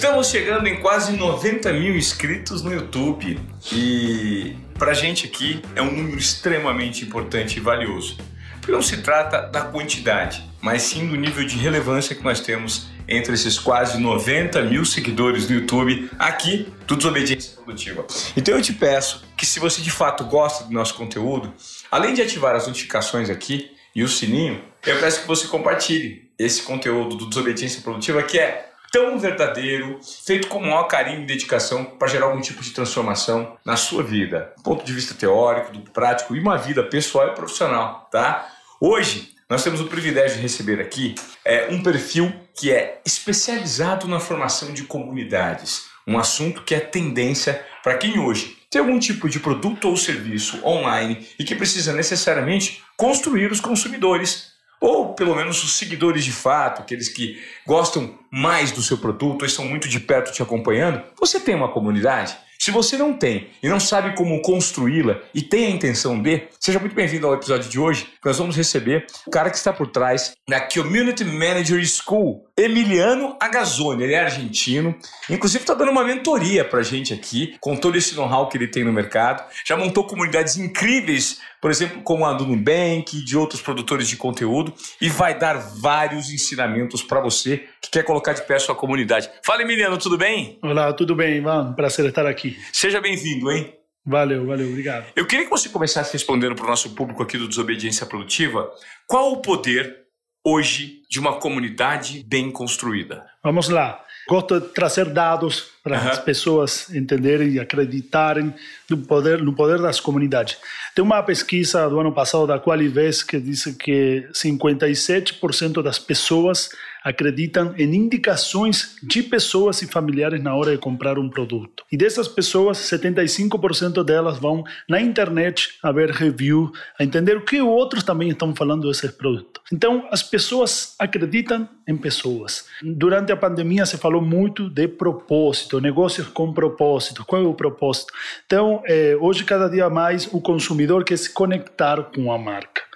Estamos chegando em quase 90 mil inscritos no YouTube e pra gente aqui é um número extremamente importante e valioso. Porque não se trata da quantidade, mas sim do nível de relevância que nós temos entre esses quase 90 mil seguidores no YouTube aqui do Desobediência Produtiva. Então eu te peço que se você de fato gosta do nosso conteúdo, além de ativar as notificações aqui e o sininho, eu peço que você compartilhe esse conteúdo do Desobediência Produtiva que é tão verdadeiro, feito com o maior carinho e dedicação para gerar algum tipo de transformação na sua vida, do ponto de vista teórico, do prático e uma vida pessoal e profissional, tá? Hoje nós temos o privilégio de receber aqui é, um perfil que é especializado na formação de comunidades, um assunto que é tendência para quem hoje tem algum tipo de produto ou serviço online e que precisa necessariamente construir os consumidores ou pelo menos os seguidores de fato, aqueles que gostam mais do seu produto ou estão muito de perto te acompanhando, você tem uma comunidade? Se você não tem e não sabe como construí-la e tem a intenção de, seja muito bem-vindo ao episódio de hoje, que nós vamos receber o cara que está por trás da Community Manager School, Emiliano Agazzoni. Ele é argentino, inclusive está dando uma mentoria para gente aqui, com todo esse know-how que ele tem no mercado. Já montou comunidades incríveis por exemplo, como a do Nubank e de outros produtores de conteúdo, e vai dar vários ensinamentos para você que quer colocar de pé a sua comunidade. Fala, Emiliano, tudo bem? Olá, tudo bem, Ivan? Prazer estar aqui. Seja bem-vindo, hein? Valeu, valeu, obrigado. Eu queria que você começasse respondendo para o nosso público aqui do Desobediência Produtiva qual o poder hoje de uma comunidade bem construída? Vamos lá. Gosto de trazer dados para uhum. as pessoas entenderem e acreditarem no poder, no poder das comunidades. Tem uma pesquisa do ano passado da Qualivest que diz que 57% das pessoas acreditam em indicações de pessoas e familiares na hora de comprar um produto. E dessas pessoas, 75% delas vão na internet a ver review, a entender o que outros também estão falando desses produtos. Então, as pessoas acreditam em pessoas. Durante a pandemia se falou muito de propósito, negócios com propósito. Qual é o propósito? Então, é, hoje, cada dia mais, o consumidor quer se conectar com a marca.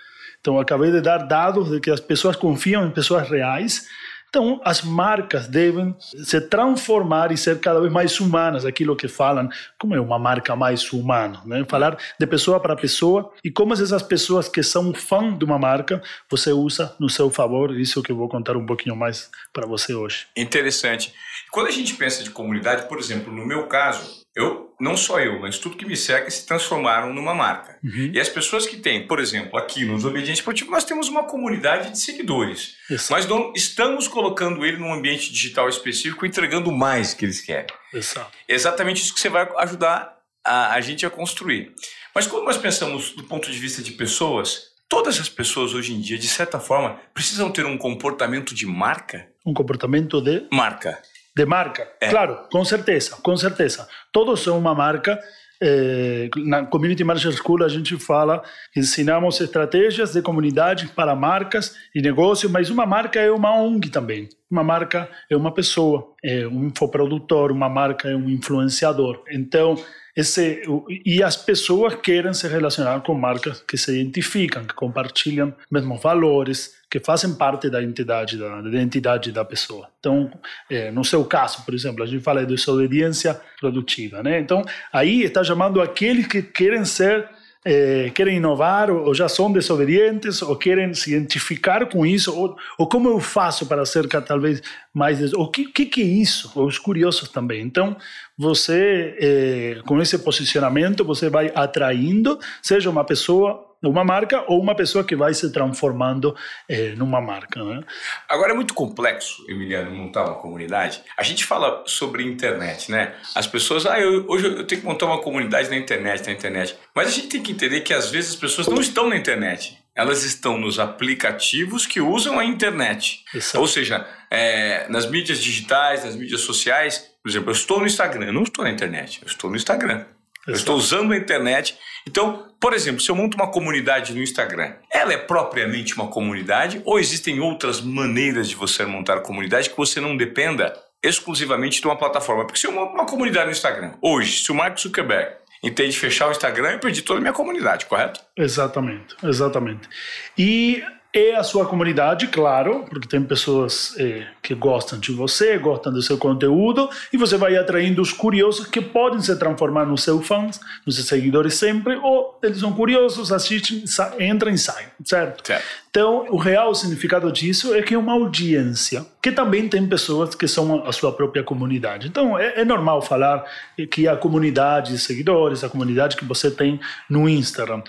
Então, acabei de dar dados de que as pessoas confiam em pessoas reais. Então, as marcas devem se transformar e ser cada vez mais humanas, aquilo que falam, como é uma marca mais humana, né? Falar de pessoa para pessoa e como essas pessoas que são fã de uma marca, você usa no seu favor, isso que eu vou contar um pouquinho mais para você hoje. Interessante. Quando a gente pensa de comunidade, por exemplo, no meu caso, eu, não só eu, mas tudo que me cerca se transformaram numa marca. Uhum. E as pessoas que têm, por exemplo, aqui no Desobediente Esportivo, nós temos uma comunidade de seguidores. Isso. Mas não estamos colocando ele num ambiente digital específico, entregando mais que eles querem. Exato. Exatamente isso que você vai ajudar a, a gente a construir. Mas quando nós pensamos do ponto de vista de pessoas, todas as pessoas hoje em dia, de certa forma, precisam ter um comportamento de marca. Um comportamento de? Marca de marca. É. Claro, com certeza, com certeza. Todos são uma marca. É, na Community Manager School a gente fala, ensinamos estratégias de comunidade para marcas e negócios, mas uma marca é uma ONG também. Uma marca é uma pessoa, é um infoprodutor, uma marca é um influenciador. Então, esse, e as pessoas querem se relacionar com marcas que se identificam, que compartilham mesmos valores, que fazem parte da identidade da, da identidade da pessoa. Então, é, no seu caso, por exemplo, a gente fala de desobediência produtiva, né? Então, aí está chamando aqueles que querem ser é, querem inovar ou, ou, já são desobedientes ou querem se identificar com isso ou, ou como eu faço para ser talvez mais o que, que, que é isso os curiosos também então você é, com esse posicionamento você vai atraindo seja uma pessoa uma marca ou uma pessoa que vai se transformando é, numa marca. Né? Agora é muito complexo, Emiliano, montar uma comunidade. A gente fala sobre internet, né? As pessoas, ah, eu, hoje eu tenho que montar uma comunidade na internet, na internet. Mas a gente tem que entender que às vezes as pessoas não estão na internet. Elas estão nos aplicativos que usam a internet. Exato. Ou seja, é, nas mídias digitais, nas mídias sociais. Por exemplo, eu estou no Instagram, eu não estou na internet, eu estou no Instagram. Eu estou usando a internet. Então, por exemplo, se eu monto uma comunidade no Instagram, ela é propriamente uma comunidade ou existem outras maneiras de você montar comunidade que você não dependa exclusivamente de uma plataforma? Porque se eu monto uma comunidade no Instagram, hoje, se o Mark Zuckerberg entende fechar o Instagram, eu perdi toda a minha comunidade, correto? Exatamente, exatamente. E é a sua comunidade, claro, porque tem pessoas é, que gostam de você, gostam do seu conteúdo, e você vai atraindo os curiosos que podem se transformar nos seus fãs, nos seus seguidores sempre, ou eles são curiosos, assistem, entram e saem, certo? certo? Então, o real significado disso é que é uma audiência, que também tem pessoas que são a sua própria comunidade. Então, é, é normal falar que a comunidade de seguidores, a comunidade que você tem no Instagram,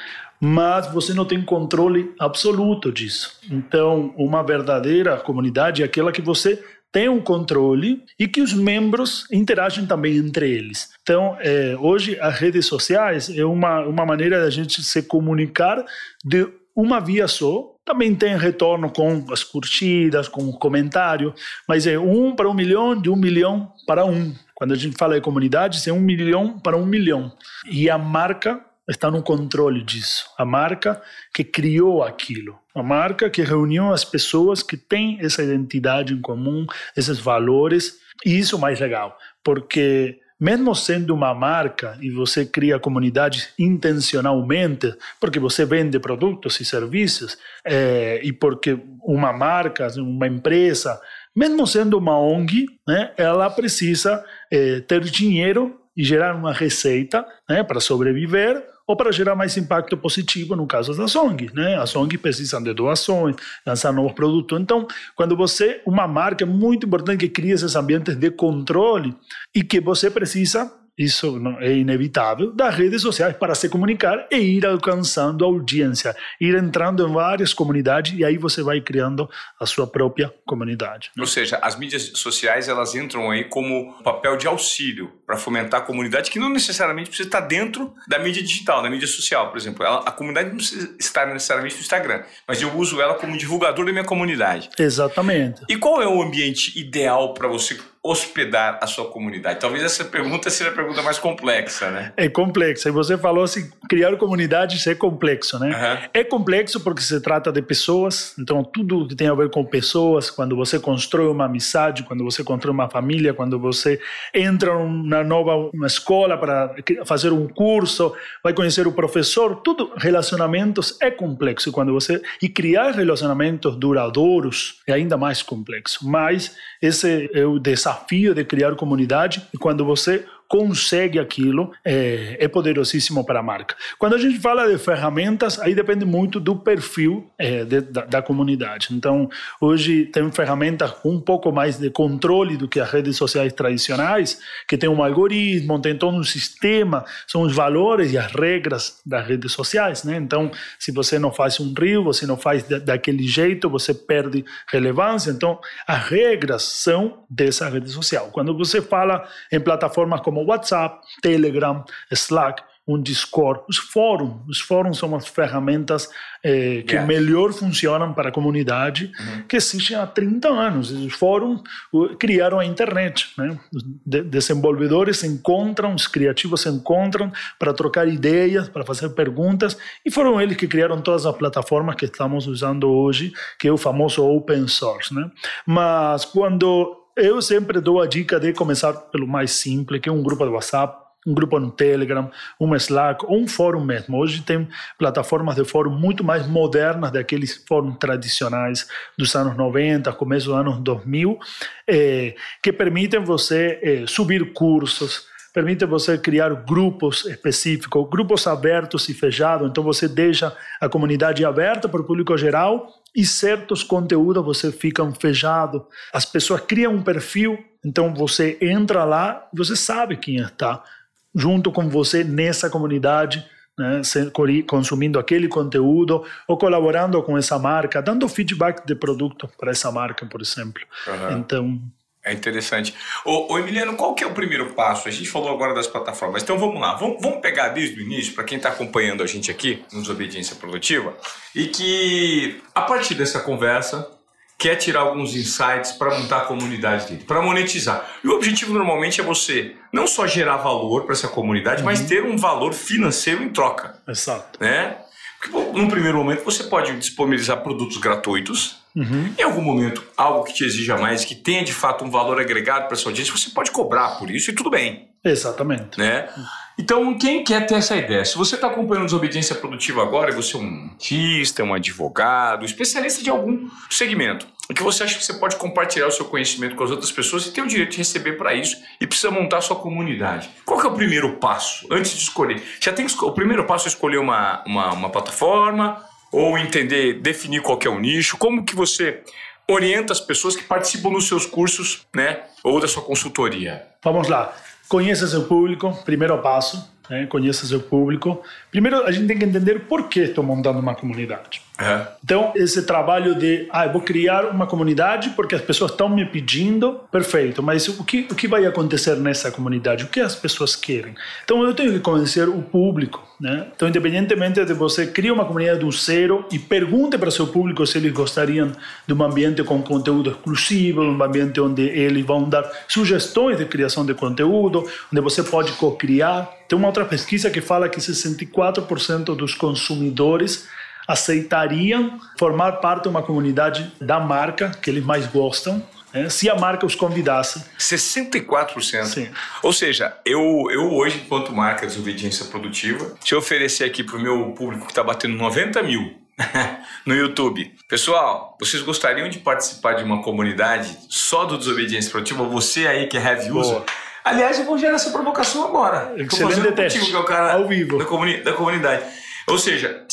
mas você não tem controle absoluto disso. Então, uma verdadeira comunidade é aquela que você tem um controle e que os membros interagem também entre eles. Então, é, hoje as redes sociais é uma, uma maneira da gente se comunicar de uma via só. Também tem retorno com as curtidas, com o comentário, mas é um para um milhão, de um milhão para um. Quando a gente fala de comunidades, é um milhão para um milhão. E a marca está no controle disso. A marca que criou aquilo. A marca que reuniu as pessoas que têm essa identidade em comum, esses valores. E isso é mais legal, porque mesmo sendo uma marca e você cria comunidades intencionalmente, porque você vende produtos e serviços, é, e porque uma marca, uma empresa, mesmo sendo uma ONG, né, ela precisa é, ter dinheiro e gerar uma receita né, para sobreviver ou para gerar mais impacto positivo no caso das ONGs. Né? As ONGs precisam de doações, lançar novos produtos. Então, quando você, uma marca, muito importante que crie esses ambientes de controle e que você precisa isso é inevitável, das redes sociais para se comunicar e ir alcançando a audiência, ir entrando em várias comunidades e aí você vai criando a sua própria comunidade. Ou seja, as mídias sociais elas entram aí como papel de auxílio para fomentar a comunidade que não necessariamente precisa estar dentro da mídia digital, da mídia social, por exemplo. Ela, a comunidade não precisa estar necessariamente no Instagram, mas eu uso ela como divulgador da minha comunidade. Exatamente. E qual é o ambiente ideal para você hospedar a sua comunidade? Talvez essa pergunta seja a pergunta mais complexa, né? É complexa. E você falou assim, criar comunidades é complexo, né? Uhum. É complexo porque se trata de pessoas, então tudo que tem a ver com pessoas, quando você constrói uma amizade, quando você constrói uma família, quando você entra na nova uma escola para fazer um curso, vai conhecer o professor, tudo relacionamentos é complexo. E quando você e criar relacionamentos duradouros é ainda mais complexo. Mas esse é o desafio de criar comunidade e quando você consegue aquilo, é, é poderosíssimo para a marca. Quando a gente fala de ferramentas, aí depende muito do perfil é, de, da, da, comunidade. Então, hoje tem ferramentas com um pouco mais de controle do que as redes sociais tradicionais, que tem um algoritmo, tem todo um sistema, são os valores e as regras das redes sociais, né? Então, se você não faz um rio, você não faz daquele jeito, você perde relevância. Então, as regras são dessa rede social. Quando você fala em plataformas como WhatsApp, Telegram, Slack, um Discord, os fóruns. Os fóruns são as ferramentas eh, que yeah. melhor funcionam para a comunidade, uhum. que existem há 30 anos. Os fóruns criaram a internet. Né? Os de desenvolvedores se encontram, os criativos se encontram para trocar ideias, para fazer perguntas, e foram eles que criaram todas as plataformas que estamos usando hoje, que é o famoso open source. Né? Mas quando eu sempre dou a dica de começar pelo mais simples, que é um grupo de WhatsApp, um grupo no Telegram, um Slack ou um fórum mesmo. Hoje tem plataformas de fórum muito mais modernas daqueles fóruns tradicionais dos anos 90, começo dos anos 2000, eh, que permitem você eh, subir cursos, permite você criar grupos específicos, grupos abertos e fechados. Então você deixa a comunidade aberta para o público geral e certos conteúdos você ficam fechados. As pessoas criam um perfil, então você entra lá, você sabe quem está junto com você nessa comunidade. Né, consumindo aquele conteúdo ou colaborando com essa marca, dando feedback de produto para essa marca, por exemplo. Uhum. Então, é interessante. Ô, ô, Emiliano, qual que é o primeiro passo? A gente falou agora das plataformas, então vamos lá. Vamos, vamos pegar desde o início, para quem está acompanhando a gente aqui no Desobediência Produtiva, e que a partir dessa conversa quer tirar alguns insights para montar a comunidade dele, para monetizar. E o objetivo normalmente é você não só gerar valor para essa comunidade, uhum. mas ter um valor financeiro em troca. Exato. Né? Porque, num primeiro momento, você pode disponibilizar produtos gratuitos, Uhum. Em algum momento, algo que te exija mais, que tenha de fato um valor agregado para sua audiência, você pode cobrar por isso e tudo bem. Exatamente. Né? Então, quem quer ter essa ideia? Se você está acompanhando desobediência produtiva agora, você é um artista, um advogado, especialista de algum segmento, o que você acha que você pode compartilhar o seu conhecimento com as outras pessoas e tem o direito de receber para isso e precisa montar a sua comunidade. Qual é o primeiro passo antes de escolher? Já tem o primeiro passo é escolher uma, uma, uma plataforma ou entender, definir qual é o nicho. Como que você orienta as pessoas que participam dos seus cursos, né, ou da sua consultoria? Vamos lá. Conheça seu público, primeiro passo, né? conheça seu público. Primeiro, a gente tem que entender por que estou montando uma comunidade. É. Então, esse trabalho de, ah, eu vou criar uma comunidade porque as pessoas estão me pedindo, perfeito, mas o que, o que vai acontecer nessa comunidade? O que as pessoas querem? Então, eu tenho que convencer o público. Né? Então, independentemente de você criar uma comunidade do zero e pergunte para o seu público se eles gostariam de um ambiente com conteúdo exclusivo, um ambiente onde eles vão dar sugestões de criação de conteúdo, onde você pode co-criar. Tem uma outra pesquisa que fala que 64% dos consumidores aceitariam formar parte de uma comunidade da marca que eles mais gostam, né? se a marca os convidasse. 64%? Sim. Ou seja, eu, eu hoje, enquanto marca de desobediência produtiva, se eu oferecer aqui para o meu público que está batendo 90 mil no YouTube. Pessoal, vocês gostariam de participar de uma comunidade só do Desobediência Produtiva? Você aí que é heavy user? Boa. Aliás, eu vou gerar essa provocação agora. Excelente teste. Contigo, que é o cara Ao vivo. Da, comuni da comunidade. Ou seja,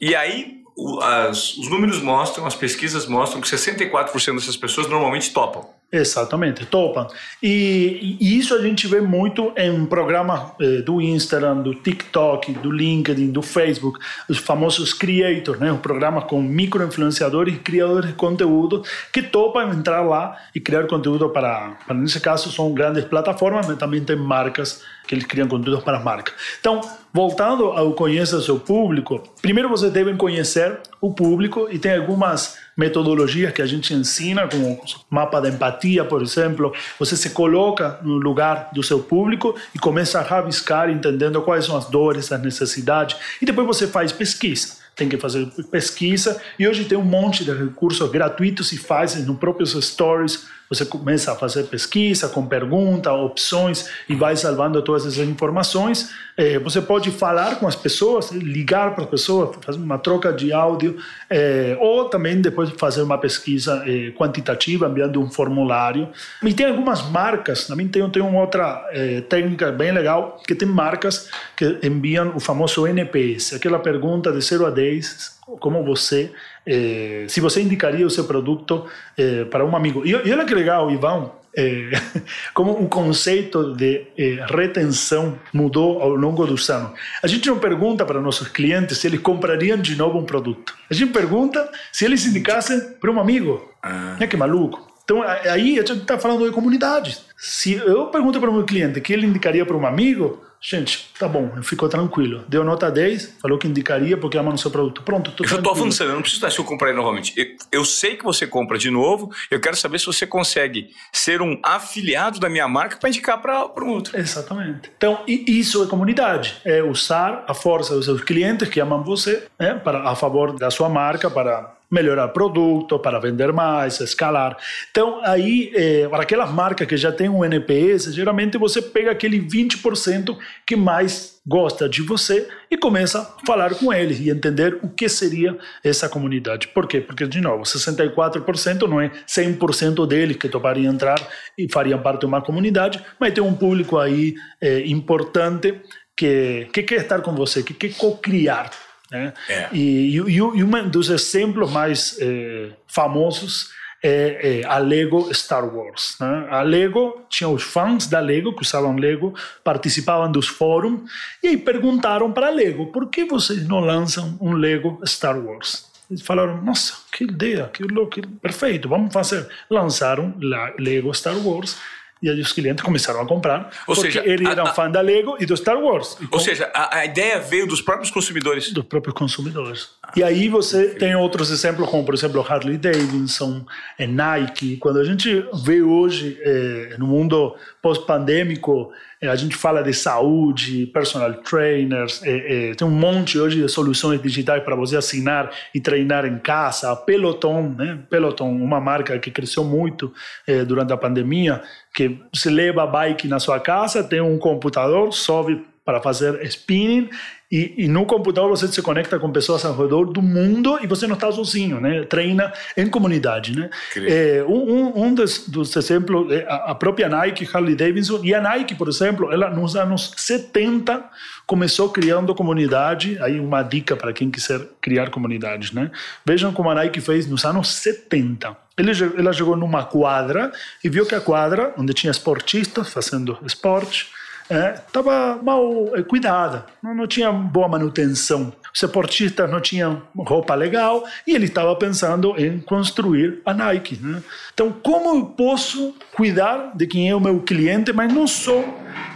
e aí as, os números mostram, as pesquisas mostram que 64% dessas pessoas normalmente topam. Exatamente, topam. E, e, isso a gente vê muito em programas eh, do Instagram, do TikTok, do LinkedIn, do Facebook, os famosos creators, né? um programa com micro-influenciadores e criadores de conteúdo que topam entrar lá e criar conteúdo para, para, nesse caso, são grandes plataformas, mas também tem marcas que eles criam conteúdos para marca. Então, voltando ao conheça seu público, primeiro você deve conhecer o público e tem algumas metodologias que a gente ensina, como mapa de empatia, por exemplo. Você se coloca no lugar do seu público e começa a rabiscar, entendendo quais são as dores, as necessidades, e depois você faz pesquisa tem que fazer pesquisa e hoje tem um monte de recursos gratuitos e fazem no próprios stories você começa a fazer pesquisa com perguntas, opções e vai salvando todas essas informações. É, você pode falar com as pessoas, ligar para as pessoas, fazer uma troca de áudio, é, ou também depois fazer uma pesquisa é, quantitativa, enviando um formulário. E tem algumas marcas, também tem, tem uma outra técnica bem legal, que tem marcas que enviam o famoso NPS, aquela pergunta de 0 a 10, como você eh, se você indicaria o seu produto eh, para um amigo. E, e olha que legal, Ivan, eh, como um conceito de retenção mudou ao longo dos anos. A gente não pergunta para nossos clientes se eles comprariam de novo um produto. A gente pergunta se eles indicassem para um amigo. Ah. É que maluco. Então, aí a gente está falando de comunidade. Se eu pergunto para o meu cliente que ele indicaria para um amigo, Gente, tá bom, ficou tranquilo. Deu nota 10, falou que indicaria porque ama no seu produto. Pronto, tô Eu já tô avançando, eu não preciso se eu comprar novamente. Eu, eu, sei que você compra de novo, eu quero saber se você consegue ser um afiliado da minha marca para indicar para um outro. Exatamente. Então, isso é comunidade. É usar a força dos seus clientes que amam você né, para, a favor da sua marca, para melhorar produto, para vender mais, escalar. Então, aí, é, para aquelas marcas que já têm um NPS, geralmente você pega aquele 20% que mais gosta de você e começa a falar com eles e entender o que seria essa comunidade. Por quê? Porque, de novo, 64% não é 100% deles que topariam entrar e fariam parte de uma comunidade, mas tem um público aí é, importante que, que quer estar com você, que quer co-criar né? É. E, e, e, um dos exemplos mais é, famosos é, é, a Lego Star Wars. Né? A Lego tinha os fãs da Lego que usavam Lego, participavam dos fóruns e aí perguntaram para a Lego por que vocês não lançam um Lego Star Wars? Eles falaram, nossa, que ideia, que louco, perfeito, vamos fazer. Lançaram Lego Star Wars e aí os clientes começaram a comprar, ou porque seja, ele era a, um fã da Lego e do Star Wars. Ou com... seja, a, a, ideia veio dos próprios consumidores. Dos próprios consumidores. Ah, e aí você tem outros exemplos, como por exemplo Harley Davidson, é Nike. Quando a gente vê hoje é, no mundo pós-pandêmico, a gente fala de saúde, personal trainers, é, é, tem um monte hoje de soluções digitais para você assinar e treinar em casa. A Peloton, né? Peloton, uma marca que cresceu muito é, durante a pandemia, que você leva a bike na sua casa, tem um computador, sobe para fazer spinning e, e, no computador você se conecta com pessoas ao redor do mundo e você não está sozinho, né? Treina em comunidade, né? É, um, um dos, dos, exemplos é a própria Nike, Harley Davidson e a Nike, por exemplo, ela nos anos 70 começou criando comunidade. Aí uma dica para quem quiser criar comunidades, né? Vejam como a Nike fez nos anos 70. Ele, ela chegou numa quadra e viu que a quadra, onde tinha esportistas fazendo esporte, estava é, mal é, cuidada, não, não, tinha boa manutenção. Os esportistas não tinham roupa legal e ele estava pensando em construir a Nike. Né? Então, como eu posso cuidar de quem é o meu cliente, mas não só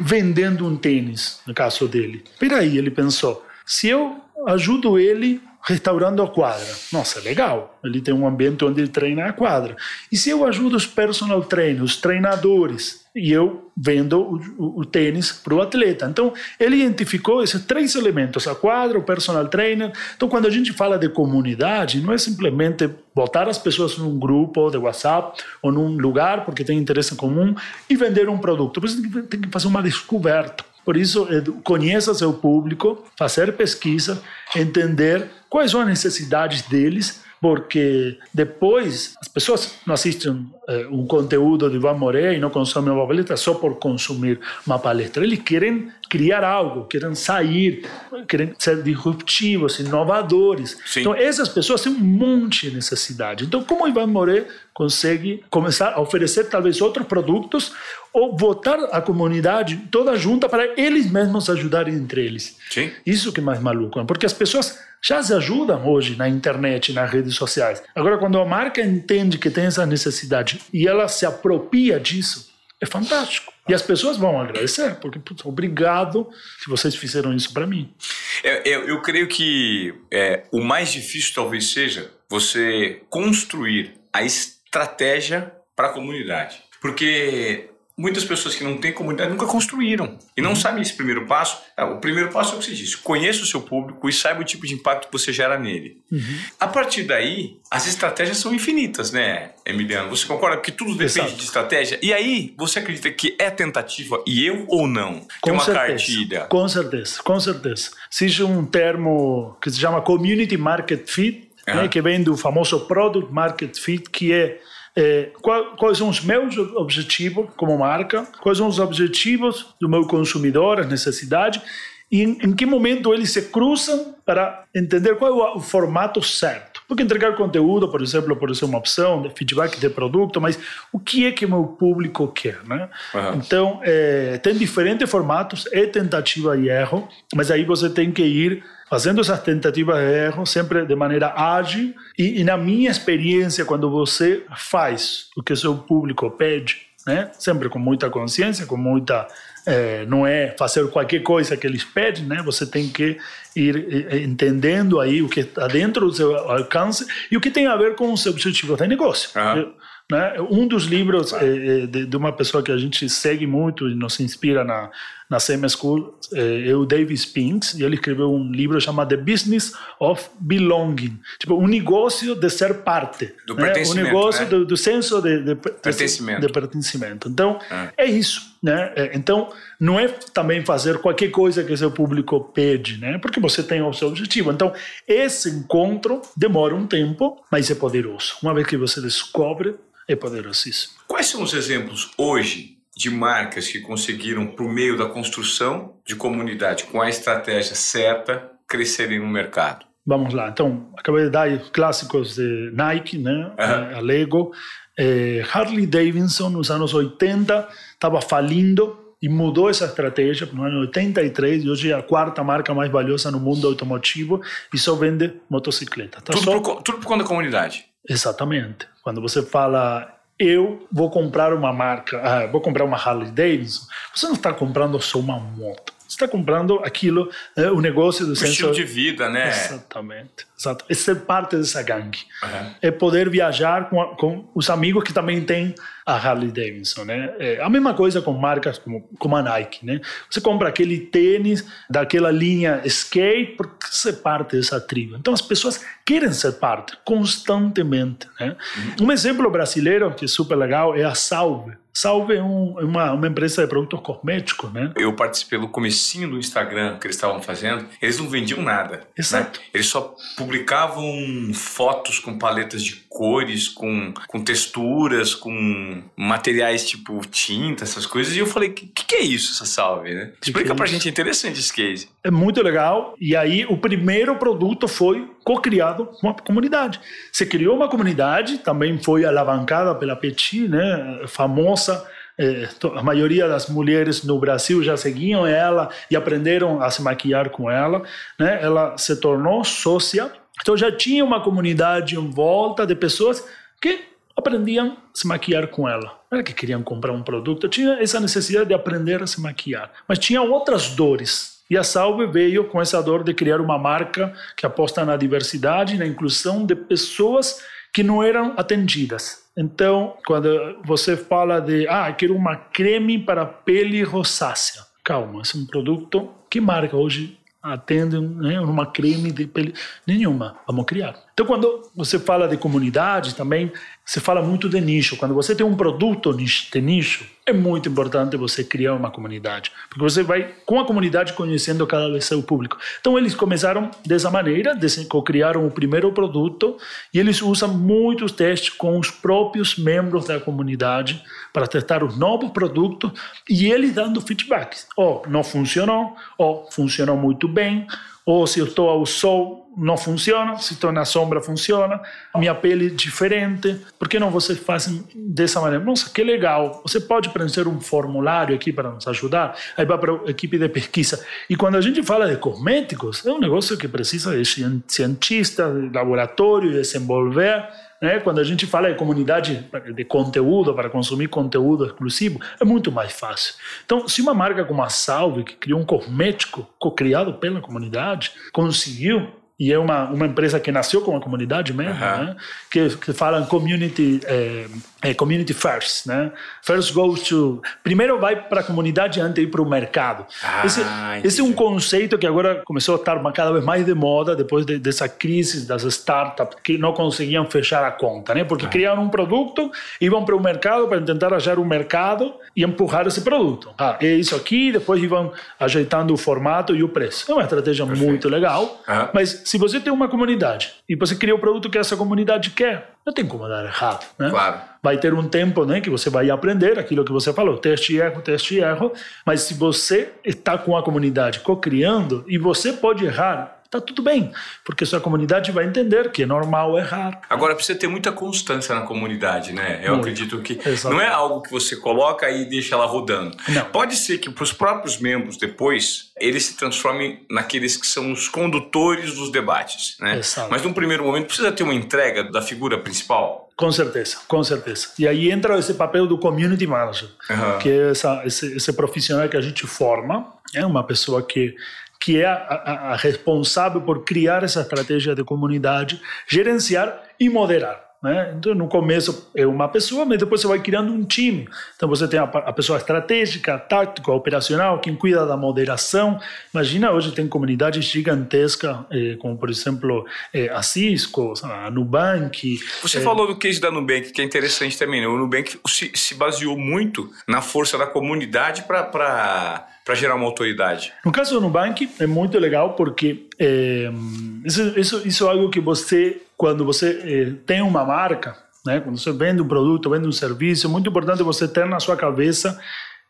vendendo um tênis, no caso dele? Peraí, ele pensou, se eu ajudo ele restaurando a quadra. Nossa, legal. Ele tem um ambiente onde ele treina a quadra. E se eu ajudo os personal trainers, os treinadores, e eu vendo o, o, o tênis para o atleta. Então, ele identificou esses três elementos, a quadra, o personal trainer. Então, quando a gente fala de comunidade, não é simplesmente botar as pessoas num grupo de WhatsApp ou num lugar porque tem interesse comum e vender um produto. Você tem que fazer uma descoberta. Por isso, conheça seu público, fazer pesquisa, entender quais são as necessidades deles, porque depois as pessoas não assistem eh, um conteúdo de Ivan Moré e não consomem uma palestra só por consumir uma palestra. Eles querem criar algo, querem sair, querem ser disruptivos, inovadores. Sim. Então, essas pessoas têm um monte de necessidade. Então, como Ivan Moré consegue começar a oferecer talvez outros produtos ou botar a comunidade toda junta para eles mesmos ajudarem entre eles. Sim. Isso que é mais maluco, né? porque as pessoas já se ajudam hoje na internet, nas redes sociais. Agora, quando a marca entende que tem essa necessidade e ela se apropria disso, é fantástico. E as pessoas vão agradecer, porque, putz, obrigado que vocês fizeram isso para mim. É, eu, eu, creio que é, o mais difícil talvez seja você construir a estratégia para a comunidade. Porque muitas pessoas que não têm comunidade nunca construíram e não uhum. sabem esse primeiro passo. É, o primeiro passo é o que você disse: conheça o seu público e saiba o tipo de impacto que você gera nele. Uhum. A partir daí, as estratégias são infinitas, né, Emiliano? Você concorda que tudo depende Exato. de estratégia? E aí, você acredita que é tentativa e eu ou não? Com uma certeza, cartilha? Com certeza, com certeza. Existe um termo que se chama Community Market Fit, uhum. né, que vem do famoso Product Market Fit, que é é, quais são os meus objetivos como marca, quais são os objetivos do meu consumidor, as necessidades, e em, em que momento eles se cruzam para entender qual é o formato certo. Porque entregar conteúdo, por exemplo, pode ser uma opção de feedback de produto, mas o que é que meu público quer, né? Uhum. Então, é, tem diferentes formatos, é tentativa e erro, mas aí você tem que ir fazendo essas tentativas de erro sempre de maneira ágil e, e, na minha experiência quando você faz o que o seu público pede né sempre com muita consciência com muita é, não é fazer qualquer coisa que eles pedem né você tem que ir entendendo aí o que está dentro do seu alcance e o que tem a ver com os objetivos de negócio uhum. Né? Um dos livros é, de, de, uma pessoa que a gente segue muito e nos inspira na, na Same School é, é o David Spinks, e ele escreveu um livro chamado The Business of Belonging tipo, um negócio de ser parte. Do né? pertencimento. Um negócio né? do, do, senso de, de, pertencimento. de, pertencimento. Então, é, é isso. Né? Então, não é também fazer qualquer coisa que seu público pede, né? porque você tem o seu objetivo. Então, esse encontro demora um tempo, mas é poderoso. Uma vez que você descobre é poderosíssimo. Quais são os exemplos hoje de marcas que conseguiram, por meio da construção de comunidade com a estratégia certa, crescerem no mercado? Vamos lá, então, acabei de dar os clássicos de Nike, né? Uhum. a Lego. É, Harley Davidson, nos anos 80, estava falindo e mudou essa estratégia no ano 83 e hoje é a quarta marca mais valiosa no mundo automotivo e só vende motocicleta. Tá tudo, só... por, tudo por conta da comunidade. Exatamente. Quando você fala eu vou comprar uma marca, ah, vou comprar uma Harley Davidson, você não está comprando só uma moto. Você está comprando aquilo, é, o negócio do o senso... estilo de vida, né? Exatamente. Exato. É ser parte dessa gangue. Uhum. É poder viajar com, com os amigos que também têm a Harley Davidson, né? É a mesma coisa com marcas como, como a Nike, né? Você compra aquele tênis daquela linha skate porque você é parte dessa tribo. Então as pessoas querem ser parte constantemente, né? Uhum. Um exemplo brasileiro que é super legal é a Salve. Salve é um, uma, uma empresa de produtos cosméticos, né? Eu participei do comecinho do Instagram que eles estavam fazendo. Eles não vendiam nada. Né? Exato. Né? Eles só publicavam fotos com paletas de cores, com, com texturas, com materiais tipo tinta, essas coisas. E eu falei, o que, que, é isso, essa salve, né? Explica que pra é gente, é interessante esse case. É muito legal. E aí, o primeiro produto foi co-criado com a comunidade. Você criou uma comunidade, também foi alavancada pela Petit, né? Famosa é, a maioria das mulheres no Brasil já seguiam ela e aprenderam a se maquiar com ela. Né? Ela se tornou sócia, então já tinha uma comunidade em volta de pessoas que aprendiam se maquiar com ela. Não era que queriam comprar um produto, tinha essa necessidade de aprender a se maquiar. Mas tinha outras dores. E a Salve veio com essa dor de criar uma marca que aposta na diversidade, na inclusão de pessoas que não eram atendidas. Então, quando você fala de, ah, quero uma creme para pele rosácea. Calma, esse é um produto que marca hoje atende né, uma creme de pele nenhuma. Vamos criar. Então, quando você fala de comunidade também, se fala muito de nicho. Quando você tem um produto de nicho, é muito importante você criar uma comunidade, porque você vai com a comunidade conhecendo cada vez seu público. Então eles começaram dessa maneira, criaram o primeiro produto e eles usam muitos testes com os próprios membros da comunidade para testar os novos produtos e eles dando feedback. Ou oh, não funcionou, ou oh, funcionou muito bem, ou se eu estou ao sol não funciona, se estou na sombra funciona, minha pele é diferente, por que não vocês fazem dessa maneira? Nossa, que legal, você pode preencher um formulário aqui para nos ajudar, aí vai para a equipe de pesquisa. E quando a gente fala de cosméticos, é um negócio que precisa de cientistas, de laboratório, desenvolver, né? Quando a gente fala de comunidade de conteúdo, para consumir conteúdo exclusivo, é muito mais fácil. Então, se uma marca como a Salve, que criou um cosmético co-criado pela comunidade, conseguiu e é uma, uma empresa que nasceu com a comunidade mesmo, né? que, que falam community, é, é, community first. Né? First goes to. Primeiro vai para a comunidade antes de ir para o mercado. Ah, esse, esse, é um conceito que agora começou a estar cada vez mais de moda depois de, dessa crise das startups que não conseguiam fechar a conta, né? porque ah. criaram um produto, iam para o mercado para tentar achar um mercado e empurrar esse produto. Ah, é isso aqui, depois iam ajeitando o formato e o preço. É uma estratégia Perfeito. muito legal, mas se você tem uma comunidade e você cria o produto que essa comunidade quer, não tem como dar errado, né? Claro. Vai ter um tempo, né, que você vai aprender aquilo que você falou, teste e erro, teste e erro, mas se você está com a comunidade co-criando e você pode errar, tá tudo bem, porque sua comunidade vai entender que é normal errar. Agora precisa ter muita constância na comunidade, né? Eu Muito. acredito que Exatamente. não é algo que você coloca e deixa ela rodando. Não. Pode ser que para os próprios membros depois eles se transformem naqueles que são os condutores dos debates, né? Exato. Mas num primeiro momento precisa ter uma entrega da figura principal. Com certeza, com certeza. E aí entra esse papel do community manager, uhum. que é essa, esse, esse profissional que a gente forma, é uma pessoa que que é a, a, a responsável por criar essa estratégia de comunidade, gerenciar e moderar. Né? Então, no começo é uma pessoa, mas depois você vai criando um time. Então, você tem a, a pessoa estratégica, tática, operacional, quem cuida da moderação. Imagina, hoje tem comunidades gigantescas, eh, como, por exemplo, eh, a Cisco, a Nubank. Você eh, falou do case da Nubank, que é interessante também. Né? O Nubank se, se baseou muito na força da comunidade para para gerar uma autoridade? No caso do Nubank, é muito legal porque é, isso, isso, isso é algo que você, quando você é, tem uma marca, né, quando você vende um produto, vende um serviço, é muito importante você ter na sua cabeça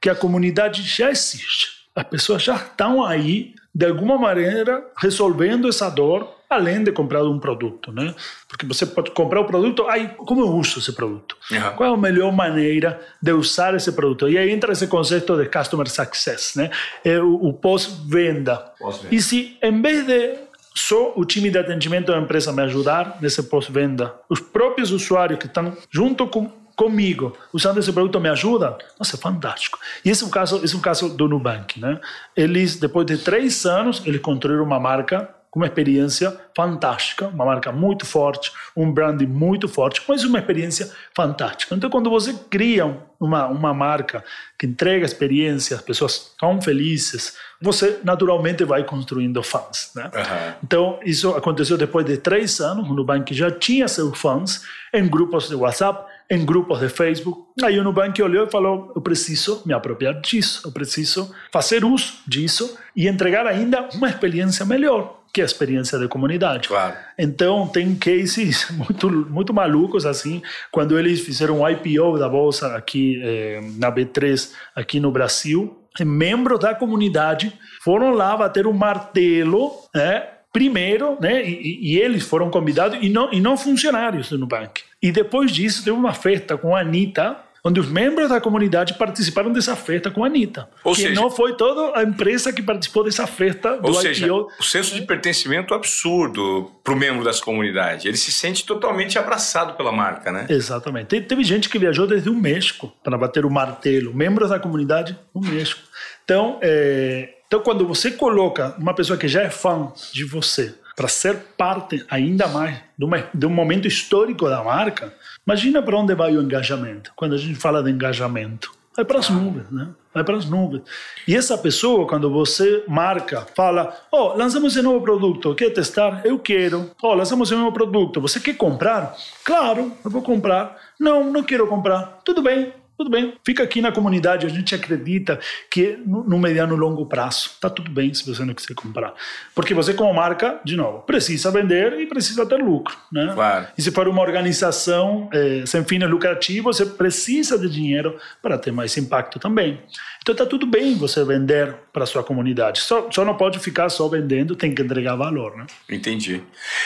que a comunidade já existe. As pessoas já estão aí, de alguma maneira, resolvendo essa dor além de comprar um produto, né? Porque você pode comprar o produto, aí como eu uso esse produto? Uhum. Qual é a melhor maneira de usar esse produto? E aí entra esse conceito de customer success, né? É o, o pós-venda. Pós e se em vez de só o time de atendimento da empresa me ajudar nesse pós-venda, os próprios usuários que estão junto com comigo, usando esse produto me ajuda, nossa, é fantástico. E esse é o caso, esse é o caso do Nubank, né? Eles, depois de três anos, eles construíram uma marca com uma experiência fantástica, uma marca muito forte, um brand muito forte, mas uma experiência fantástica. Então, quando você cria uma, uma marca que entrega experiência, as pessoas estão felizes, você naturalmente vai construindo fãs. Né? Uhum. Então, isso aconteceu depois de três anos, o Nubank já tinha seus fãs em grupos de WhatsApp, em grupos de Facebook. Aí o Nubank olhou e falou: eu preciso me apropriar disso, eu preciso fazer uso disso e entregar ainda uma experiência melhor que é a experiência de comunidade. Claro. Então, tem cases muito, muito malucos, assim, quando eles fizeram o IPO da Bolsa aqui eh, na B3, aqui no Brasil, membros da comunidade foram lá bater um martelo, né, primeiro, né, e, e, eles foram convidados, e não, e não funcionários do Nubank. E depois disso, teve uma festa com a Anitta, onde os membros da comunidade participaram dessa festa com a Anitta. Ou que seja, não foi toda a empresa que participou dessa festa do Ou seja, IPO. o senso de pertencimento absurdo para o membro dessa comunidade. Ele se sente totalmente abraçado pela marca, né? Exatamente. Teve gente que viajou desde o México para bater o martelo. Membros da comunidade no México. Então, é... então, quando você coloca uma pessoa que já é fã de você para ser parte ainda mais de, uma, de um momento histórico da marca, Imagina para onde vai o engajamento. Quando a gente fala de engajamento, vai para as nuvens, né? Vai para as nuvens. E essa pessoa, quando você marca, fala: Oh, lançamos esse novo produto, quer testar? Eu quero. Oh, lançamos esse novo produto, você quer comprar? Claro, eu vou comprar. Não, não quero comprar. Tudo bem, tudo bem, fica aqui na comunidade, a gente acredita que no, no mediano e longo prazo está tudo bem se você não quiser comprar. Porque você, como marca, de novo, precisa vender e precisa ter lucro. Né? Claro. E se for uma organização é, sem fins lucrativos, você precisa de dinheiro para ter mais impacto também. Então está tudo bem você vender para sua comunidade. Só, só não pode ficar só vendendo, tem que entregar valor. Né? Entendi.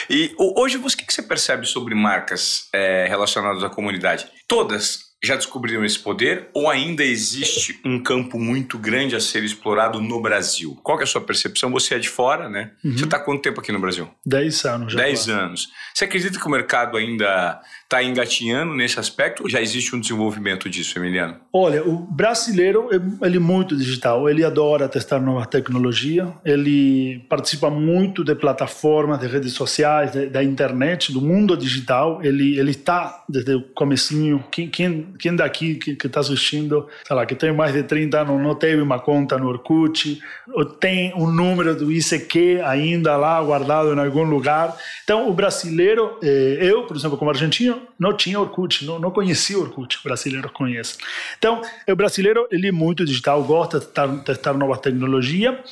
E hoje, o que você percebe sobre marcas é, relacionadas à comunidade? Todas já descobriram esse poder ou ainda existe um campo muito grande a ser explorado no Brasil? Qual é a sua percepção? Você é de fora, né? Uhum. Você está quanto tempo aqui no Brasil? Dez anos já. Dez anos. Você acredita que o mercado ainda está engatinhando nesse aspecto ou já existe um desenvolvimento disso, Emiliano? Olha, o brasileiro ele é muito digital, ele adora testar novas tecnologias, ele participa muito de plataformas, de redes sociais, de, da internet, do mundo digital, ele ele está desde o comecinho, quem, quem, quem daqui que está assistindo, sei lá, que tem mais de 30 anos, não teve uma conta no Orkut, ou tem um número do ICQ ainda lá guardado em algum lugar. Então, o brasileiro, eh, eu, por exemplo, como argentino, não tinha Orkut, não, não conhecia Orkut, o brasileiro conhece. Então, o brasileiro ele é muito digital, gosta de testar, testar nova tecnologia,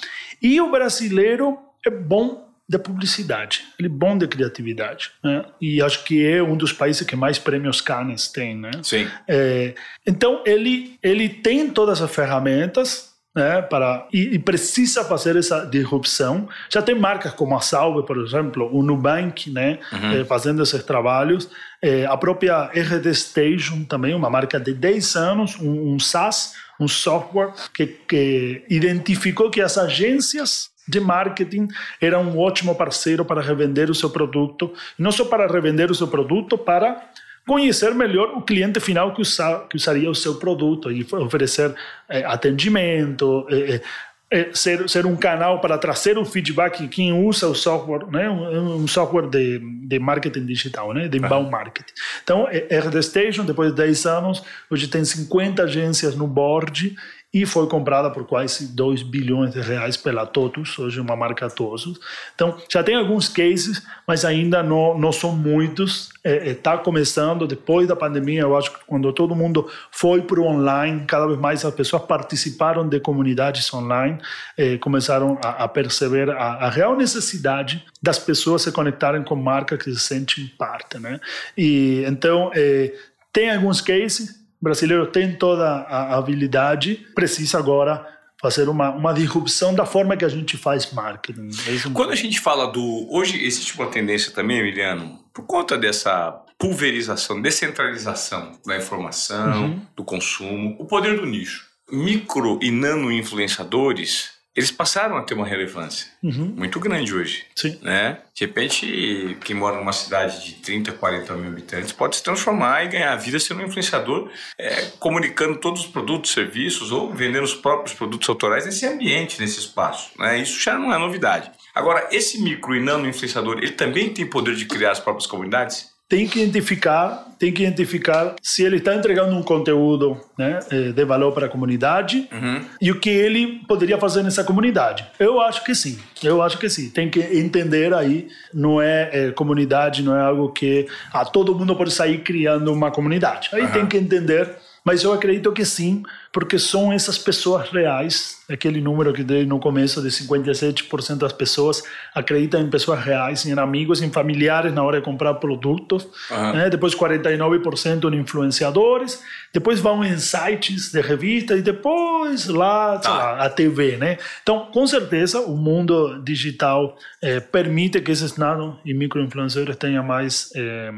e o brasileiro é bom da publicidade, ele é bom de criatividade, né? E acho que é um dos países que mais prêmios Cannes tem, né? Sim. É, então ele ele tem todas as ferramentas né, para e, e, precisa fazer essa disrupção. Já tem marcas como a Salve, por exemplo, o Nubank, né, uhum. eh, fazendo esses trabalhos. Eh, a própria RD Station também, uma marca de 10 anos, um, um SaaS, um software que, que identificou que as agências de marketing eram um ótimo parceiro para revender o seu produto, não só para revender o seu produto, para conhecer melhor o cliente final que, usa, que usaria o seu produto e oferecer é, atendimento, é, é, ser, ser um canal para trazer o feedback de quem usa o software, né? um, software de, de marketing digital, né? de inbound marketing. Então, RD Station, depois de 10 anos, hoje tem 50 agências no board e foi comprada por quase 2 bilhões de reais pela TOTUS, hoje uma marca TOTUS. Então, já tem alguns cases, mas ainda não, não são muitos. Está é, é, tá começando, depois da pandemia, eu acho que quando todo mundo foi para o online, cada vez mais as pessoas participaram de comunidades online, é, começaram a, a perceber a, a, real necessidade das pessoas se conectarem com marcas que se sentem parte. Né? E, então, é, tem alguns cases, o brasileiro tem toda a habilidade, precisa agora fazer uma, uma disrupção da forma que a gente faz marketing. É Quando a gente fala do. Hoje existe uma tendência também, Emiliano, por conta dessa pulverização, descentralização da informação, uhum. do consumo, o poder do nicho. Micro e nano influenciadores eles passaram a ter uma relevância uhum. muito grande hoje. Sim. Né? De repente, quem mora numa cidade de 30, 40 mil habitantes pode se transformar e ganhar vida sendo um influenciador, é, comunicando todos os produtos, serviços ou vendendo os próprios produtos autorais nesse ambiente, nesse espaço. Né? Isso já não é novidade. Agora, esse micro e nano influenciador, ele também tem poder de criar as próprias comunidades? Tem que identificar, tem que identificar se ele está entregando um conteúdo né, eh, de valor para a comunidade uhum. e o que ele poderia fazer nessa comunidade. Eu acho que sim, eu acho que sim. Tem que entender aí, não é, é comunidade, não é algo que a ah, todo mundo pode sair criando uma comunidade. Aí uhum. tem que entender mas eu acredito que sim, porque são essas pessoas reais, aquele número que dei no começo de 57% das pessoas acreditam em pessoas reais, em amigos, em familiares na hora de comprar produtos, uhum. né? depois 49% em influenciadores, depois vão em sites de revistas e depois lá, tá. lá, a TV, né? Então, com certeza, o mundo digital eh, permite que esses nano e micro-influenciadores tenham mais eh,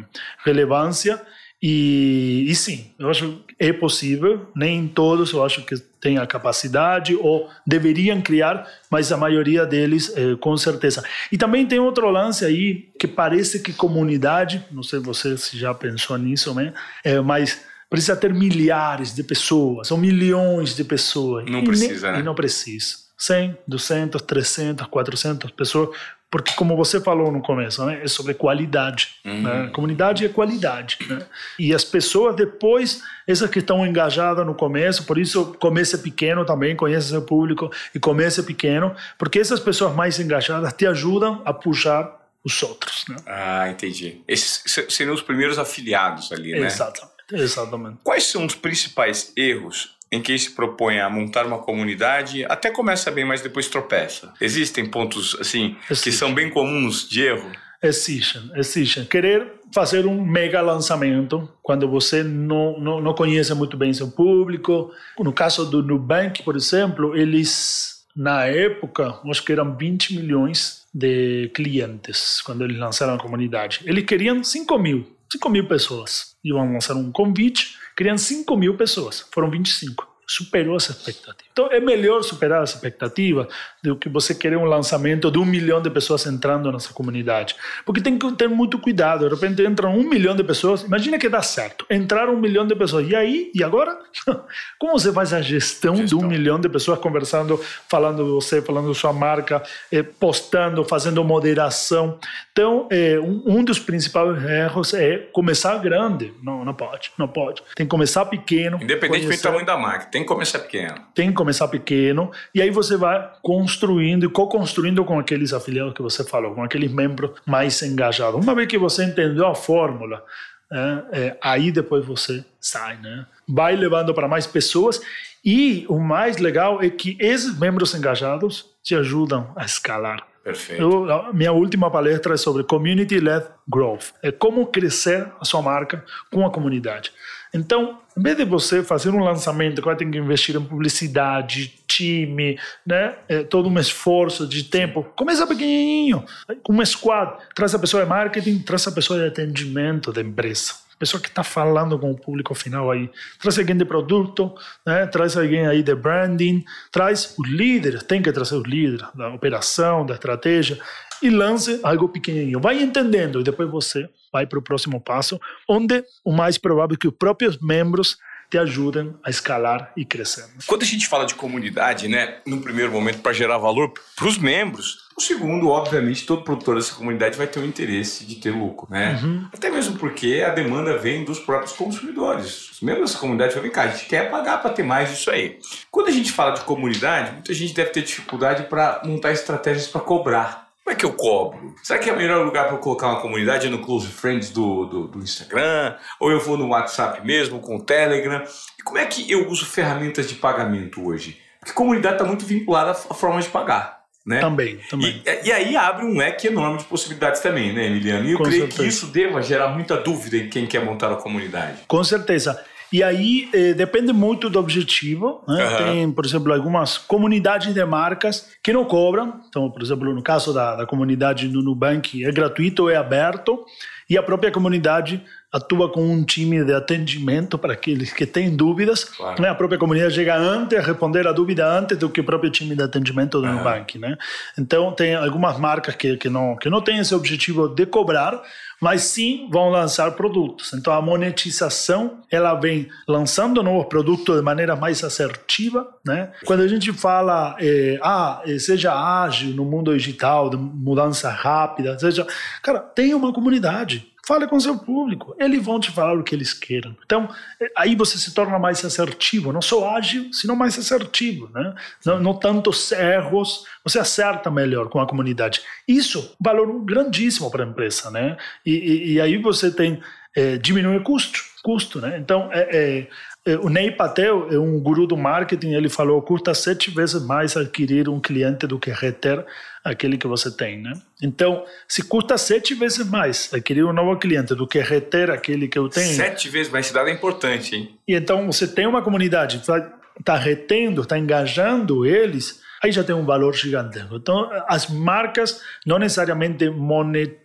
relevância e, e, sim, eu acho que é possível, nem todos eu acho que têm a capacidade ou deveriam criar, mas a maioria deles é, com certeza. E também tem outro lance aí que parece que comunidade, não sei você se já pensou nisso, né? É, mas precisa ter milhares de pessoas ou milhões de pessoas. Não precisa, nem, né? E não precisa. 100, 200, 300, 400 pessoas porque como você falou no começo, né, é sobre qualidade. Uhum. Né? Comunidade é qualidade. Né? E as pessoas depois, essas que estão engajadas no começo, por isso comece pequeno também, conhece seu público e comece pequeno, porque essas pessoas mais engajadas te ajudam a puxar os outros. Né? Ah, entendi. Esses seriam os primeiros afiliados ali, né? Exatamente. Exatamente. Quais são os principais erros em quem se propõe a montar uma comunidade até começa bem, mas depois tropeça. Existem pontos assim que são bem comuns de erro? Existem, existem. Querer fazer um mega lançamento quando você não, não, não conhece muito bem seu público. No caso do Nubank, por exemplo, eles, na época, acho que eram 20 milhões de clientes quando eles lançaram a comunidade. Eles queriam 5 mil, 5 mil pessoas. Iam lançar um convite Queriam 5 mil pessoas, foram 25. Superou essa expectativa. Então é melhor superar essa expectativa do que você querer um lançamento de um milhão de pessoas entrando nessa comunidade. Porque tem que ter muito cuidado. De repente entram um milhão de pessoas. Imagina que dá certo. Entraram um milhão de pessoas. E aí? E agora? Como você faz a gestão, gestão. de um milhão de pessoas conversando, falando de você, falando da sua marca, eh, postando, fazendo moderação? Então, eh, um, dos principais erros é começar grande. Não, não pode. Não pode. Tem que começar pequeno. Independente do tamanho da marca. Tem que começar pequeno. Tem que começar pequeno. E aí você vai construindo e co-construindo com aqueles afiliados que você falou, com aqueles membros mais engajados. Uma vez que você entendeu a fórmula, é, é, aí depois você sai, né? Vai levando para mais pessoas e o mais legal é que esses membros engajados te ajudam a escalar. Perfeito. Eu, minha última palestra é sobre Community-Led Growth. É como crescer a sua marca com a comunidade. Então, em vez de você fazer um lançamento que vai ter que investir em publicidade, time, né, é, todo um esforço de tempo, começa pequenininho, com uma squad, traz a pessoa de marketing, traz a pessoa de atendimento da empresa pessoa que está falando com o público final aí. Traz alguém de produto, né? traz alguém aí de branding, traz os líderes, tem que trazer os líderes da operação, da estratégia, e lance algo pequenininho. Vai entendendo e depois você vai para o próximo passo, onde o mais provável é que os próprios membros te ajudem a escalar e crescer. Quando a gente fala de comunidade, né, no primeiro momento para gerar valor para os membros, o segundo, obviamente, todo produtor dessa comunidade vai ter o interesse de ter lucro, né? Uhum. Até mesmo porque a demanda vem dos próprios consumidores. Os membros dessa comunidade falam, vem cá, a gente quer pagar para ter mais disso aí. Quando a gente fala de comunidade, muita gente deve ter dificuldade para montar estratégias para cobrar como é que eu cobro? Será que é o melhor lugar para eu colocar uma comunidade é no Close Friends do, do, do, Instagram? Ou eu vou no WhatsApp mesmo, com o Telegram? E como é que eu uso ferramentas de pagamento hoje? Porque comunidade está muito vinculada à forma de pagar. Né? Também, também. E, e, aí abre um leque enorme de possibilidades também, né, Emiliano? E eu Com creio certeza. que isso deva gerar muita dúvida em quem quer montar a comunidade. Com certeza. E aí eh, depende muito do objetivo. Né? Uhum. Tem, por exemplo, algumas comunidades de marcas que não cobram. Então, por exemplo, no caso da, da comunidade do Nubank, é gratuito, é aberto. E a própria comunidade atua com um time de atendimento para aqueles que têm dúvidas. Claro. Né? A própria comunidade chega antes a responder a dúvida antes do que o próprio time de atendimento do uhum. Nubank. Né? Então, tem algumas marcas que, que, não, que não têm esse objetivo de cobrar, mas sim vão lançar produtos. Então a monetização ela vem lançando novos produtos de maneira mais assertiva, né? Quando a gente fala, é, ah, eh, seja ágil no mundo digital, de mudança rápida, seja, cara, tem uma comunidade. Fale com seu público, eles vão te falar o que eles queiram. Então, eh, aí você se torna mais assertivo, não só ágil, sino mais assertivo, né? Não, não tantos erros, você acerta melhor com a comunidade. Isso, valor grandíssimo para a empresa, né? E, e, e, aí você tem, é, diminui o custo, custo, né? Então, é, é, o Ney Patel é um guru do marketing, ele falou, custa sete vezes mais adquirir um cliente do que reter aquele que você tem, né? Então, se custa sete vezes mais adquirir um novo cliente do que reter aquele que eu tenho... Sete vezes mais, esse dado é importante, hein? E então, você tem uma comunidade, está tá retendo, está engajando eles, aí já tem um valor gigantesco. Então, as marcas não necessariamente monetizam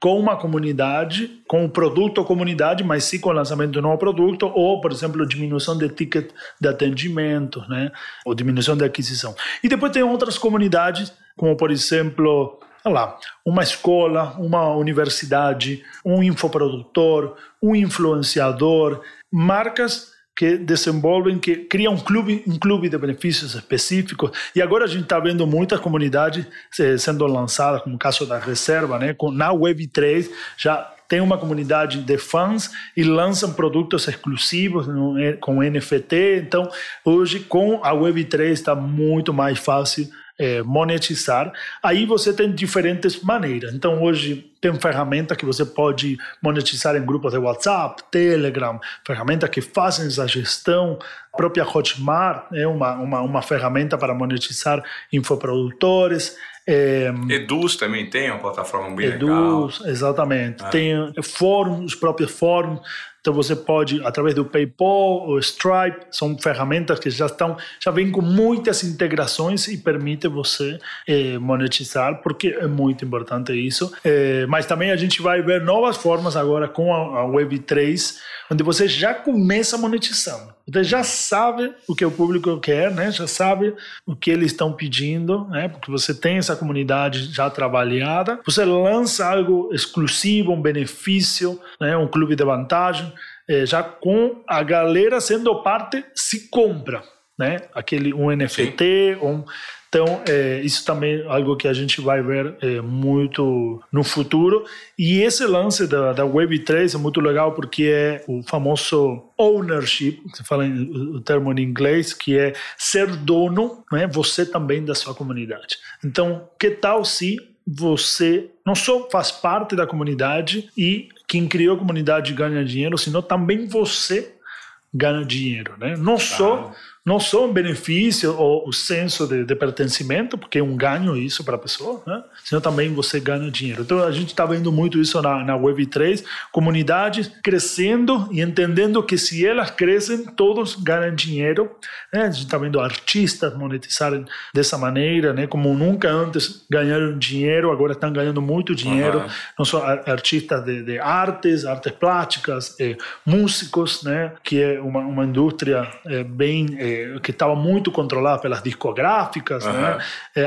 com uma comunidade, com o produto ou comunidade, mas sim com o lançamento de um novo produto, ou, por exemplo, diminuição de ticket de atendimento, né? ou diminuição de aquisição. E depois tem outras comunidades, como, por exemplo, lá, uma escola, uma universidade, um infoprodutor, um influenciador, marcas que desenvolvem, que criam um clube, um clube de benefícios específicos. E agora a gente está vendo muitas comunidades eh, sendo lançadas, como o caso da Reserva, né? na Web3 já tem uma comunidade de fãs e lançam produtos exclusivos com NFT. Então, hoje, com a Web3, está muito mais fácil é, monetizar. Aí você tem diferentes maneiras. Então, hoje tem ferramentas que você pode monetizar em grupos de WhatsApp, Telegram, ferramentas que fazem essa gestão. A própria Hotmart é uma, uma, uma ferramenta para monetizar infoprodutores. É, Eduz também tem uma plataforma bem Eduz, legal. exatamente. É. Tem fóruns, os próprios fóruns. Então você pode, através do PayPal ou Stripe, são ferramentas que já estão, já vêm com muitas integrações e permite você é, monetizar, porque é muito importante isso. É, mas também a gente vai ver novas formas agora com a, a Web3, onde você já começa a monetização. Você já sabe o que o público quer, né? já sabe o que eles estão pedindo, né? porque você tem essa comunidade já trabalhada. Você lança algo exclusivo, um benefício, né? um clube de vantagem, é, já com a galera sendo parte, se compra. Né? Aquele, um NFT, um, então, é, isso também é algo que a gente vai ver é, muito no futuro. E esse lance da, da Web3 é muito legal porque é o famoso ownership, você fala o termo em inglês, que é ser dono, né, você também da sua comunidade. Então, que tal se você não só faz parte da comunidade e quem criou a comunidade ganha dinheiro, senão também você ganha dinheiro, né? Não só não só um benefício ou o senso de, de pertencimento, porque é um ganho isso para a pessoa, né? senão também você ganha dinheiro. Então a gente está vendo muito isso na, na Web3, comunidades crescendo e entendendo que se elas crescem, todos ganham dinheiro. Né? A gente está vendo artistas monetizarem dessa maneira, né? como nunca antes ganharam dinheiro, agora estão ganhando muito dinheiro. Uhum. Não só artistas de, de artes, artes plásticas, eh, músicos, né? que é uma, uma indústria eh, bem eh, que estava muito controlada pelas discográficas, uhum. né?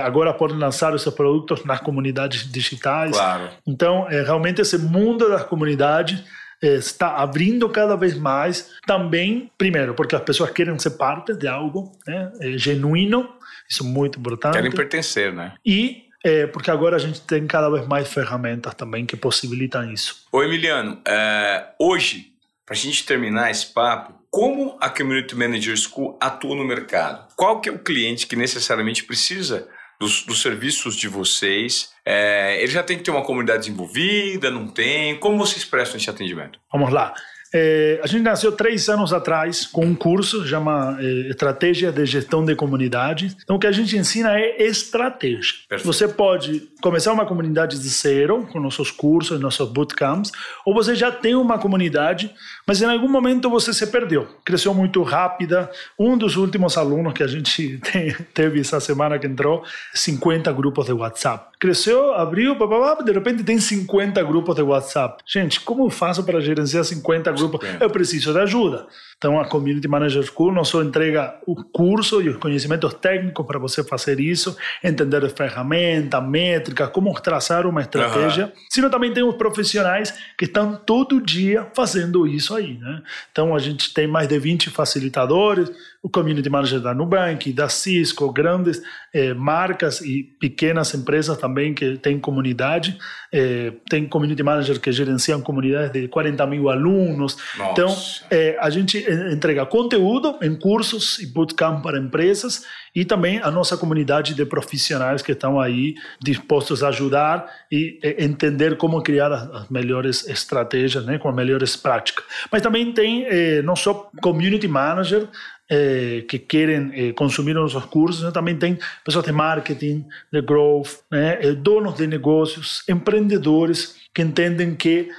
Agora podem lançar esses produtos nas comunidades digitais. Claro. Então, realmente esse mundo das comunidades está abrindo cada vez mais. Também, primeiro, porque as pessoas querem ser parte de algo né? genuíno, isso é muito importante. Querem pertencer, né? E é, porque agora a gente tem cada vez mais ferramentas também que possibilitam isso. Ô Emiliano, é, hoje, para a gente terminar esse papo, como a Community Manager School atua no mercado? Qual que é o cliente que necessariamente precisa dos, dos serviços de vocês? É, ele já tem que ter uma comunidade desenvolvida, não tem? Como vocês prestam esse atendimento? Vamos lá. É, a gente nasceu três anos atrás com um curso chama é, Estratégia de Gestão de Comunidades. Então, o que a gente ensina é estratégia. Perfeito. Você pode começar uma comunidade de zero com nossos cursos, nossos bootcamps, ou você já tem uma comunidade, mas em algum momento você se perdeu, cresceu muito rápida. Um dos últimos alunos que a gente tem, teve essa semana que entrou, 50 grupos de WhatsApp. Cresceu, abriu, blá, de repente tem 50 grupos de WhatsApp. Gente, como eu faço para gerenciar 50 grupos? Eu preciso de ajuda. Então, a Community Manager School não só entrega o curso e os conhecimentos técnicos para você fazer isso, entender ferramentas, métricas, como traçar uma estratégia, uhum. sino também tem os profissionais que estão todo dia fazendo isso aí. Né? Então, a gente tem mais de 20 facilitadores, o community manager da Nubank, da Cisco, grandes eh, marcas e pequenas empresas também que têm comunidade. Eh, tem community manager que gerenciam comunidades de 40 mil alunos. Nossa. Então, eh, a gente entrega conteúdo em cursos e bootcamp para empresas e também a nossa comunidade de profissionais que estão aí dispostos a ajudar e entender como criar as melhores estratégias, né, com as melhores práticas. Mas também tem não só community manager, eh, que querem eh, consumir nossos cursos, né? também tem pessoas de marketing, de growth, né? Eh, donos de negócios, empreendedores que entendem que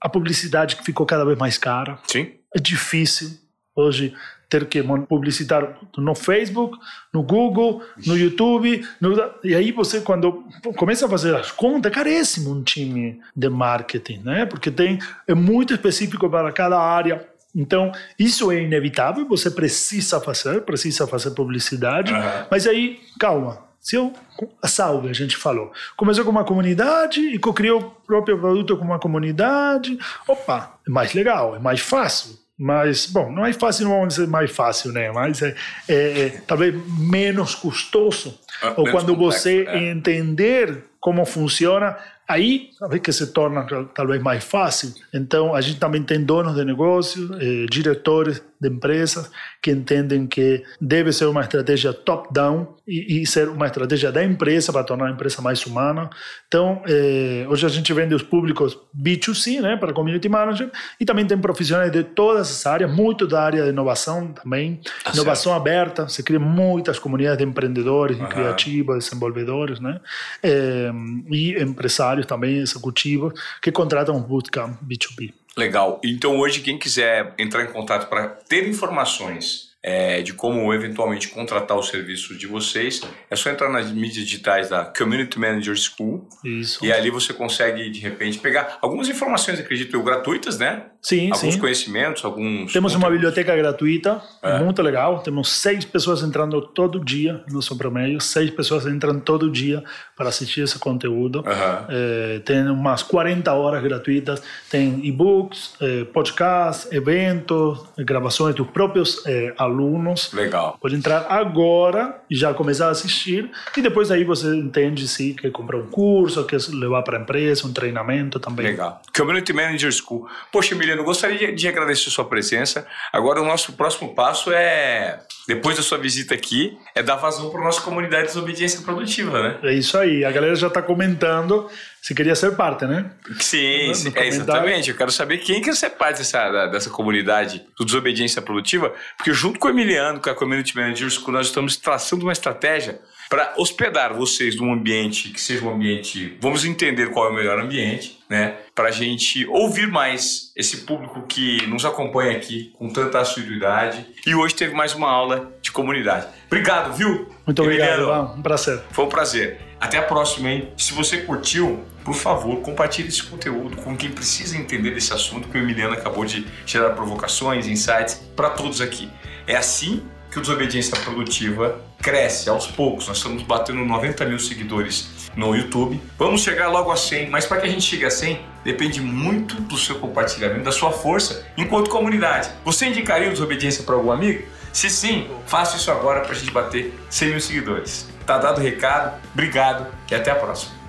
a publicidade ficou cada vez mais cara. Sim. É difícil hoje ter que publicitar no Facebook, no Google, no YouTube, no... e aí você quando começa a fazer as contas, é caríssimo um time de marketing, né? Porque tem é muito específico para cada área então, isso é inevitável, você precisa fazer, precisa fazer publicidade, uhum. mas aí, calma. Se eu, a Salve, a gente falou, começou com uma comunidade e criou o próprio produto com uma comunidade, opa, é mais legal, é mais fácil. Mas, bom, não é fácil, não vamos dizer mais fácil, né? Mas é, é, é talvez menos custoso. Ah, ou quando complexo, você é. entender como funciona, Aí, sabe que se torna talvez mais fácil. Então, a gente também tem donos de negócios, eh, diretores de empresas que entendem que deve ser uma estratégia top-down e, e, ser uma estratégia da empresa para tornar a empresa mais humana. Então, eh, hoje a gente vende os públicos B2C, né, para community manager, e também tem profissionais de todas as áreas, muito da área de inovação também, ah, inovação certo. aberta, se cria muitas comunidades de empreendedores, uhum. criativos, desenvolvedores, né, eh, e empresários também, executivos, que contratam bootcamp B2B. Legal. Então hoje quem quiser entrar em contato para ter informações é, de como eventualmente contratar o serviço de vocês, é só entrar nas mídias digitais da Community Manager School. Isso. E ali você consegue, de repente, pegar algumas informações, acredito eu, gratuitas, né? Sim, alguns sim. conhecimentos, alguns. Temos conteúdos. uma biblioteca gratuita, é. muito legal. Temos seis pessoas entrando todo dia no seu promedio, seis pessoas entram todo dia para assistir esse conteúdo. Uhum. É, tem umas 40 horas gratuitas, tem e-books, é, podcasts, eventos, gravações dos próprios é, alunos. Legal. Pode entrar agora e já começar a assistir, e depois aí você entende se quer comprar um curso, quer levar para a empresa, um treinamento também. Legal. Community Manager School. Poxa, Emiliano, gostaria de, de agradecer a sua presença. Agora o nosso próximo passo é, depois da sua visita aqui, é dar vazão para a nossa comunidade de desobediência produtiva, né? É isso aí. A galera já está comentando se queria ser parte, né? Sim, sim é, exatamente. Eu quero saber quem quer ser parte dessa, dessa comunidade do Desobediência Produtiva, porque junto com o Emiliano, com a Community Managers, nós estamos traçando uma estratégia para hospedar vocês num ambiente que seja um ambiente, vamos entender qual é o melhor ambiente, né? Para a gente ouvir mais esse público que nos acompanha aqui com tanta assiduidade. E hoje teve mais uma aula de comunidade. Obrigado, viu? Muito obrigado, um prazer. Foi um prazer. Até a próxima, hein? Se você curtiu, por favor, compartilhe esse conteúdo com quem precisa entender desse assunto que o Emiliano acabou de gerar provocações, insights para todos aqui. É assim que o Desobediência Produtiva cresce aos poucos. Nós estamos batendo 90 mil seguidores no YouTube. Vamos chegar logo a 100, mas para que a gente chegue a 100, depende muito do seu compartilhamento, da sua força enquanto comunidade. Você indicaria o Desobediência para algum amigo? Se sim, faça isso agora para a gente bater 100 mil seguidores. Tá dado o recado, obrigado e até a próxima.